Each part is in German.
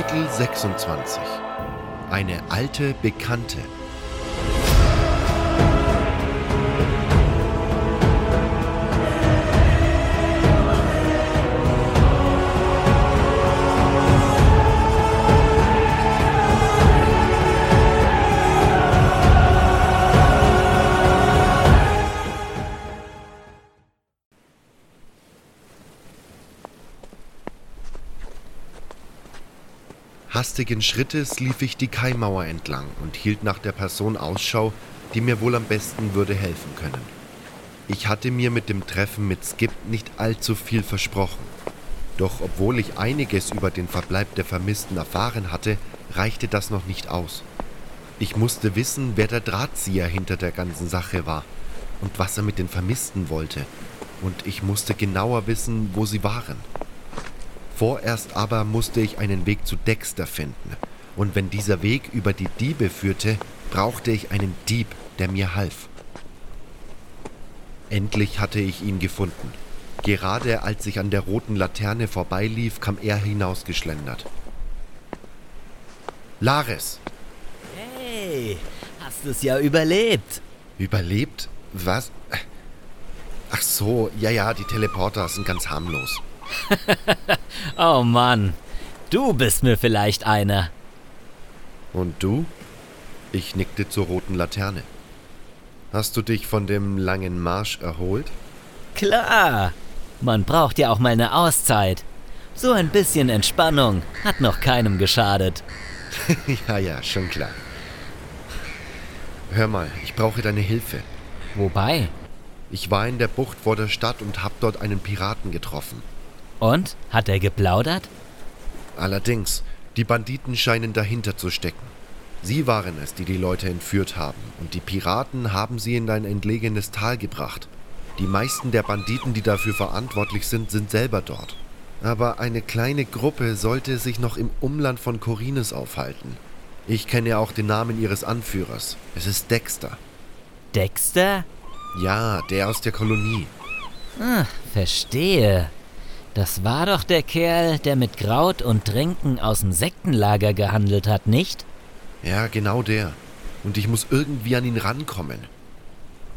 Kapitel 26 Eine alte Bekannte Hastigen Schrittes lief ich die Kaimauer entlang und hielt nach der Person Ausschau, die mir wohl am besten würde helfen können. Ich hatte mir mit dem Treffen mit Skip nicht allzu viel versprochen. Doch obwohl ich einiges über den Verbleib der Vermissten erfahren hatte, reichte das noch nicht aus. Ich musste wissen, wer der Drahtzieher hinter der ganzen Sache war und was er mit den Vermissten wollte. Und ich musste genauer wissen, wo sie waren. Vorerst aber musste ich einen Weg zu Dexter finden. Und wenn dieser Weg über die Diebe führte, brauchte ich einen Dieb, der mir half. Endlich hatte ich ihn gefunden. Gerade als ich an der roten Laterne vorbeilief, kam er hinausgeschlendert. Lares! Hey, hast es ja überlebt. Überlebt? Was? Ach so, ja, ja, die Teleporter sind ganz harmlos. oh Mann, du bist mir vielleicht einer. Und du? Ich nickte zur roten Laterne. Hast du dich von dem langen Marsch erholt? Klar, man braucht ja auch mal eine Auszeit. So ein bisschen Entspannung hat noch keinem geschadet. ja, ja, schon klar. Hör mal, ich brauche deine Hilfe. Wobei? Ich war in der Bucht vor der Stadt und hab dort einen Piraten getroffen. Und? Hat er geplaudert? Allerdings, die Banditen scheinen dahinter zu stecken. Sie waren es, die die Leute entführt haben, und die Piraten haben sie in ein entlegenes Tal gebracht. Die meisten der Banditen, die dafür verantwortlich sind, sind selber dort. Aber eine kleine Gruppe sollte sich noch im Umland von Corines aufhalten. Ich kenne auch den Namen ihres Anführers. Es ist Dexter. Dexter? Ja, der aus der Kolonie. Ah, verstehe. Das war doch der Kerl, der mit Kraut und Trinken aus dem Sektenlager gehandelt hat, nicht? Ja, genau der. Und ich muss irgendwie an ihn rankommen.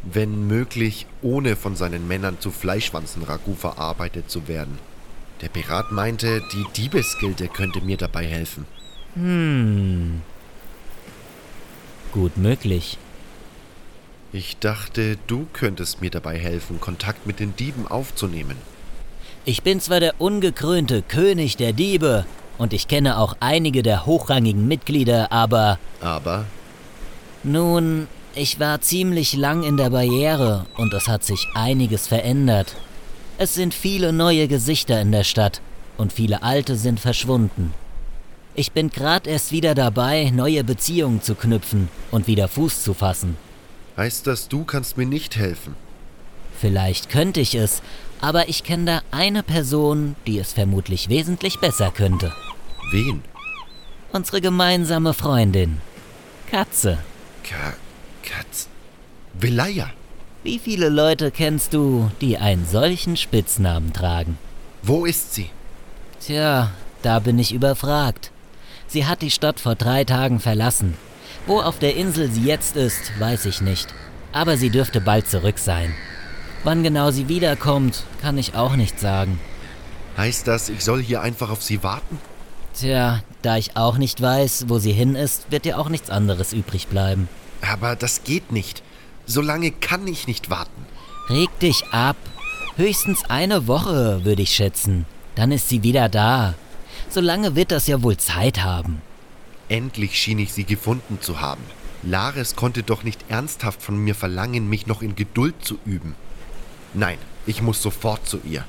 Wenn möglich, ohne von seinen Männern zu Fleischwanzen-Ragout verarbeitet zu werden. Der Pirat meinte, die Diebesgilde könnte mir dabei helfen. Hm. Gut möglich. Ich dachte, du könntest mir dabei helfen, Kontakt mit den Dieben aufzunehmen. Ich bin zwar der ungekrönte König der Diebe und ich kenne auch einige der hochrangigen Mitglieder, aber... Aber? Nun, ich war ziemlich lang in der Barriere und es hat sich einiges verändert. Es sind viele neue Gesichter in der Stadt und viele alte sind verschwunden. Ich bin gerade erst wieder dabei, neue Beziehungen zu knüpfen und wieder Fuß zu fassen. Heißt das, du kannst mir nicht helfen? Vielleicht könnte ich es, aber ich kenne da eine Person, die es vermutlich wesentlich besser könnte. Wen? Unsere gemeinsame Freundin. Katze. Ka Katz. Velaya. Wie viele Leute kennst du, die einen solchen Spitznamen tragen? Wo ist sie? Tja, da bin ich überfragt. Sie hat die Stadt vor drei Tagen verlassen. Wo auf der Insel sie jetzt ist, weiß ich nicht. Aber sie dürfte bald zurück sein. Wann genau sie wiederkommt, kann ich auch nicht sagen. Heißt das, ich soll hier einfach auf sie warten? Tja, da ich auch nicht weiß, wo sie hin ist, wird dir auch nichts anderes übrig bleiben. Aber das geht nicht. So lange kann ich nicht warten. Reg dich ab. Höchstens eine Woche, würde ich schätzen. Dann ist sie wieder da. So lange wird das ja wohl Zeit haben. Endlich schien ich sie gefunden zu haben. Lares konnte doch nicht ernsthaft von mir verlangen, mich noch in Geduld zu üben. Nein, ich muss sofort zu ihr.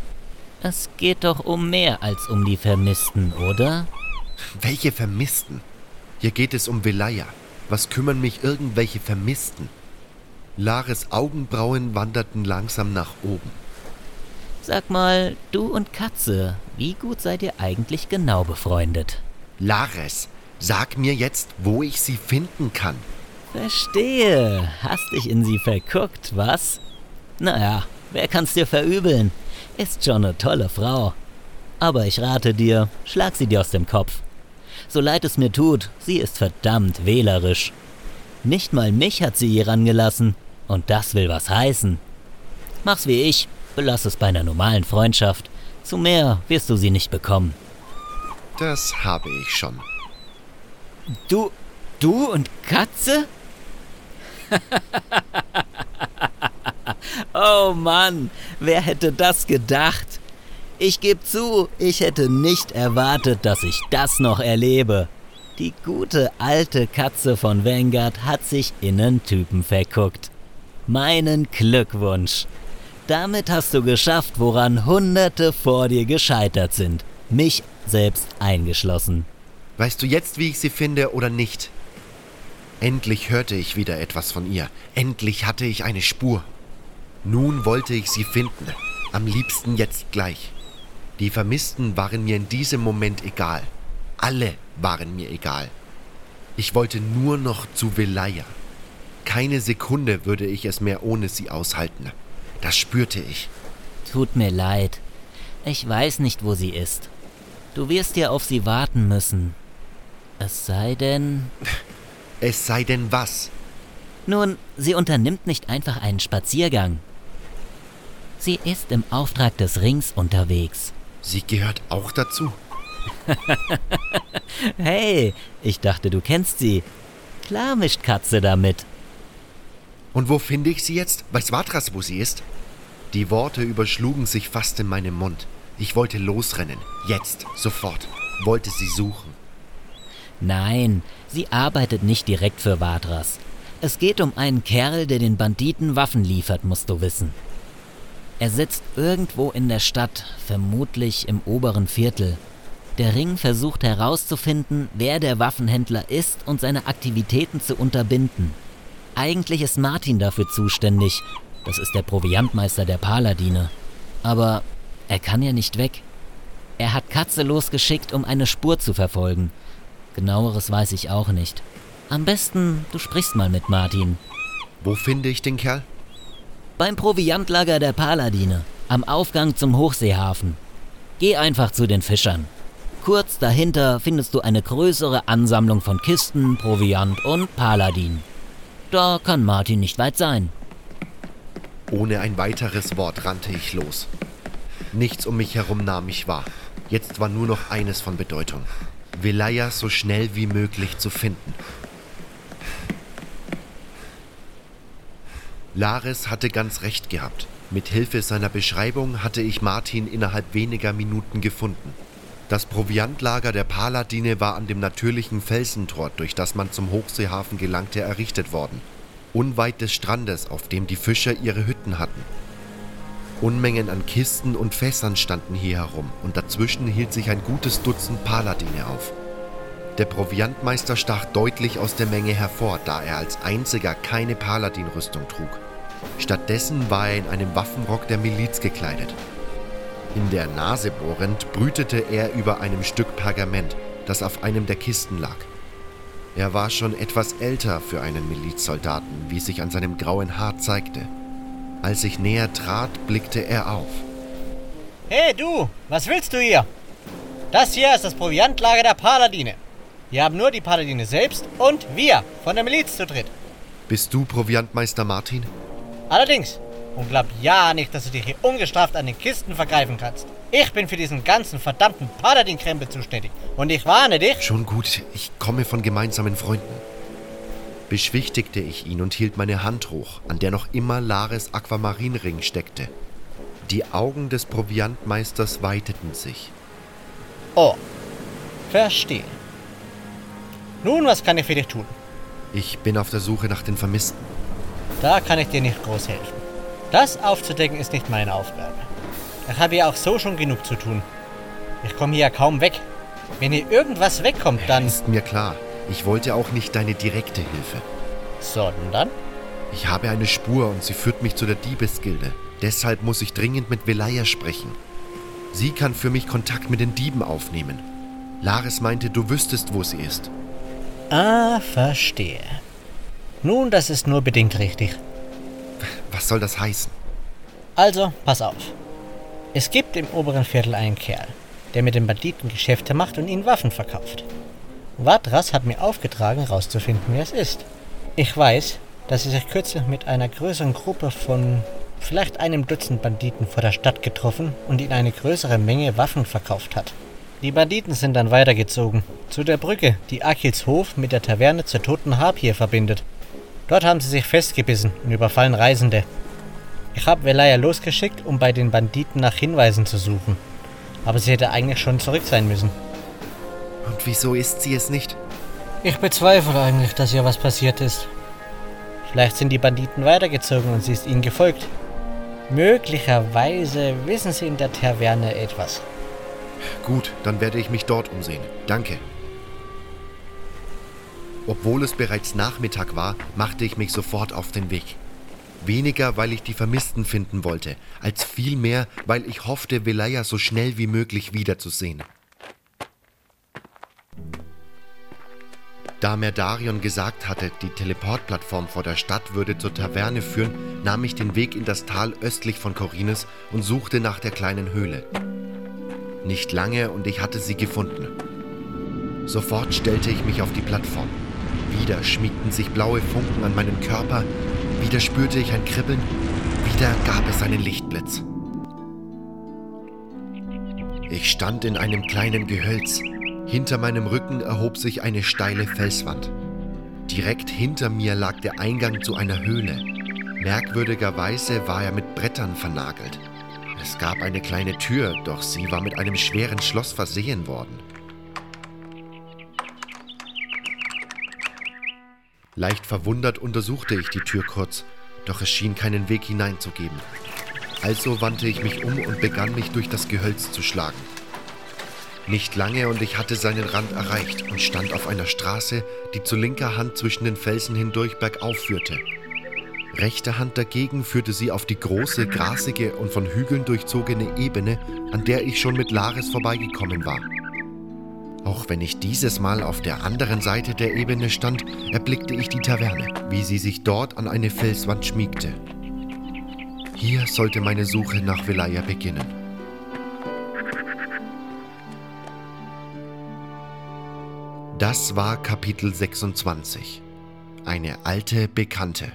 Es geht doch um mehr als um die Vermissten, oder? Welche Vermissten? Hier geht es um Velaya. Was kümmern mich irgendwelche Vermissten? Lares Augenbrauen wanderten langsam nach oben. Sag mal, du und Katze, wie gut seid ihr eigentlich genau befreundet? Lares, sag mir jetzt, wo ich sie finden kann. Verstehe. Hast dich in sie verguckt, was? Naja, Wer kann's dir verübeln? Ist schon eine tolle Frau. Aber ich rate dir, schlag sie dir aus dem Kopf. So leid es mir tut, sie ist verdammt wählerisch. Nicht mal mich hat sie hier rangelassen. Und das will was heißen. Mach's wie ich, belass es bei einer normalen Freundschaft. Zu mehr wirst du sie nicht bekommen. Das habe ich schon. Du, du und Katze? oh Mann, wer hätte das gedacht? Ich gebe zu, ich hätte nicht erwartet, dass ich das noch erlebe. Die gute alte Katze von Vanguard hat sich in einen Typen verguckt. Meinen Glückwunsch. Damit hast du geschafft, woran Hunderte vor dir gescheitert sind. Mich selbst eingeschlossen. Weißt du jetzt, wie ich sie finde oder nicht? Endlich hörte ich wieder etwas von ihr. Endlich hatte ich eine Spur. Nun wollte ich sie finden. Am liebsten jetzt gleich. Die Vermissten waren mir in diesem Moment egal. Alle waren mir egal. Ich wollte nur noch zu Velaya. Keine Sekunde würde ich es mehr ohne sie aushalten. Das spürte ich. Tut mir leid. Ich weiß nicht, wo sie ist. Du wirst ja auf sie warten müssen. Es sei denn. Es sei denn was? Nun, sie unternimmt nicht einfach einen Spaziergang. Sie ist im Auftrag des Rings unterwegs. Sie gehört auch dazu. hey, ich dachte, du kennst sie. Klar mischt Katze damit. Und wo finde ich sie jetzt? Weiß Watras, wo sie ist? Die Worte überschlugen sich fast in meinem Mund. Ich wollte losrennen. Jetzt, sofort. Wollte sie suchen. Nein, sie arbeitet nicht direkt für Vadras. Es geht um einen Kerl, der den Banditen Waffen liefert, musst du wissen. Er sitzt irgendwo in der Stadt, vermutlich im oberen Viertel. Der Ring versucht herauszufinden, wer der Waffenhändler ist und seine Aktivitäten zu unterbinden. Eigentlich ist Martin dafür zuständig. Das ist der Proviantmeister der Paladine. Aber er kann ja nicht weg. Er hat Katze losgeschickt, um eine Spur zu verfolgen. Genaueres weiß ich auch nicht. Am besten, du sprichst mal mit Martin. Wo finde ich den Kerl? Beim Proviantlager der Paladine, am Aufgang zum Hochseehafen. Geh einfach zu den Fischern. Kurz dahinter findest du eine größere Ansammlung von Kisten, Proviant und Paladin. Da kann Martin nicht weit sein. Ohne ein weiteres Wort rannte ich los. Nichts um mich herum nahm mich wahr. Jetzt war nur noch eines von Bedeutung. Velaya so schnell wie möglich zu finden. Lares hatte ganz recht gehabt. Mit Hilfe seiner Beschreibung hatte ich Martin innerhalb weniger Minuten gefunden. Das Proviantlager der Paladine war an dem natürlichen Felsentor, durch das man zum Hochseehafen gelangte, errichtet worden. Unweit des Strandes, auf dem die Fischer ihre Hütten hatten. Unmengen an Kisten und Fässern standen hier herum und dazwischen hielt sich ein gutes Dutzend Paladine auf. Der Proviantmeister stach deutlich aus der Menge hervor, da er als einziger keine Paladinrüstung trug. Stattdessen war er in einem Waffenrock der Miliz gekleidet. In der Nase bohrend brütete er über einem Stück Pergament, das auf einem der Kisten lag. Er war schon etwas älter für einen Milizsoldaten, wie sich an seinem grauen Haar zeigte. Als ich näher trat, blickte er auf. Hey du, was willst du hier? Das hier ist das Proviantlager der Paladine. Wir haben nur die Paladine selbst und wir von der Miliz zu dritt. Bist du Proviantmeister Martin? Allerdings. Und glaub ja nicht, dass du dich hier ungestraft an den Kisten vergreifen kannst. Ich bin für diesen ganzen verdammten Paladin-Krempel zuständig. Und ich warne dich. Schon gut, ich komme von gemeinsamen Freunden. Beschwichtigte ich ihn und hielt meine Hand hoch, an der noch immer Lares Aquamarinring steckte. Die Augen des Proviantmeisters weiteten sich. Oh, verstehe. Nun, was kann ich für dich tun? Ich bin auf der Suche nach den Vermissten. Da kann ich dir nicht groß helfen. Das aufzudecken ist nicht meine Aufgabe. Ich habe ja auch so schon genug zu tun. Ich komme hier ja kaum weg. Wenn hier irgendwas wegkommt, dann... Ist mir klar. Ich wollte auch nicht deine direkte Hilfe. Sondern? Ich habe eine Spur und sie führt mich zu der Diebesgilde. Deshalb muss ich dringend mit Velaya sprechen. Sie kann für mich Kontakt mit den Dieben aufnehmen. Laris meinte, du wüsstest, wo sie ist. Ah, verstehe. Nun, das ist nur bedingt richtig. Was soll das heißen? Also, pass auf. Es gibt im oberen Viertel einen Kerl, der mit den Banditen Geschäfte macht und ihnen Waffen verkauft. Vatras hat mir aufgetragen, herauszufinden, wer es ist. Ich weiß, dass sie sich kürzlich mit einer größeren Gruppe von vielleicht einem Dutzend Banditen vor der Stadt getroffen und ihnen eine größere Menge Waffen verkauft hat. Die Banditen sind dann weitergezogen, zu der Brücke, die Akils Hof mit der Taverne zur Toten Harpie verbindet. Dort haben sie sich festgebissen und überfallen Reisende. Ich habe Velaya losgeschickt, um bei den Banditen nach Hinweisen zu suchen. Aber sie hätte eigentlich schon zurück sein müssen. Und wieso ist sie es nicht? Ich bezweifle eigentlich, dass ihr was passiert ist. Vielleicht sind die Banditen weitergezogen und sie ist ihnen gefolgt. Möglicherweise wissen sie in der Taverne etwas. Gut, dann werde ich mich dort umsehen. Danke. Obwohl es bereits Nachmittag war, machte ich mich sofort auf den Weg. Weniger, weil ich die Vermissten finden wollte, als vielmehr, weil ich hoffte, Velaya so schnell wie möglich wiederzusehen. Da mir Darion gesagt hatte, die Teleportplattform vor der Stadt würde zur Taverne führen, nahm ich den Weg in das Tal östlich von Corines und suchte nach der kleinen Höhle. Nicht lange und ich hatte sie gefunden. Sofort stellte ich mich auf die Plattform. Wieder schmiegten sich blaue Funken an meinen Körper, wieder spürte ich ein Kribbeln, wieder gab es einen Lichtblitz. Ich stand in einem kleinen Gehölz. Hinter meinem Rücken erhob sich eine steile Felswand. Direkt hinter mir lag der Eingang zu einer Höhle. Merkwürdigerweise war er mit Brettern vernagelt. Es gab eine kleine Tür, doch sie war mit einem schweren Schloss versehen worden. Leicht verwundert untersuchte ich die Tür kurz, doch es schien keinen Weg hineinzugeben. Also wandte ich mich um und begann mich durch das Gehölz zu schlagen. Nicht lange und ich hatte seinen Rand erreicht und stand auf einer Straße, die zu linker Hand zwischen den Felsen hindurch bergauf führte. Rechte Hand dagegen führte sie auf die große, grasige und von Hügeln durchzogene Ebene, an der ich schon mit Laris vorbeigekommen war. Auch wenn ich dieses Mal auf der anderen Seite der Ebene stand, erblickte ich die Taverne, wie sie sich dort an eine Felswand schmiegte. Hier sollte meine Suche nach Velaya beginnen. Das war Kapitel 26. Eine alte Bekannte.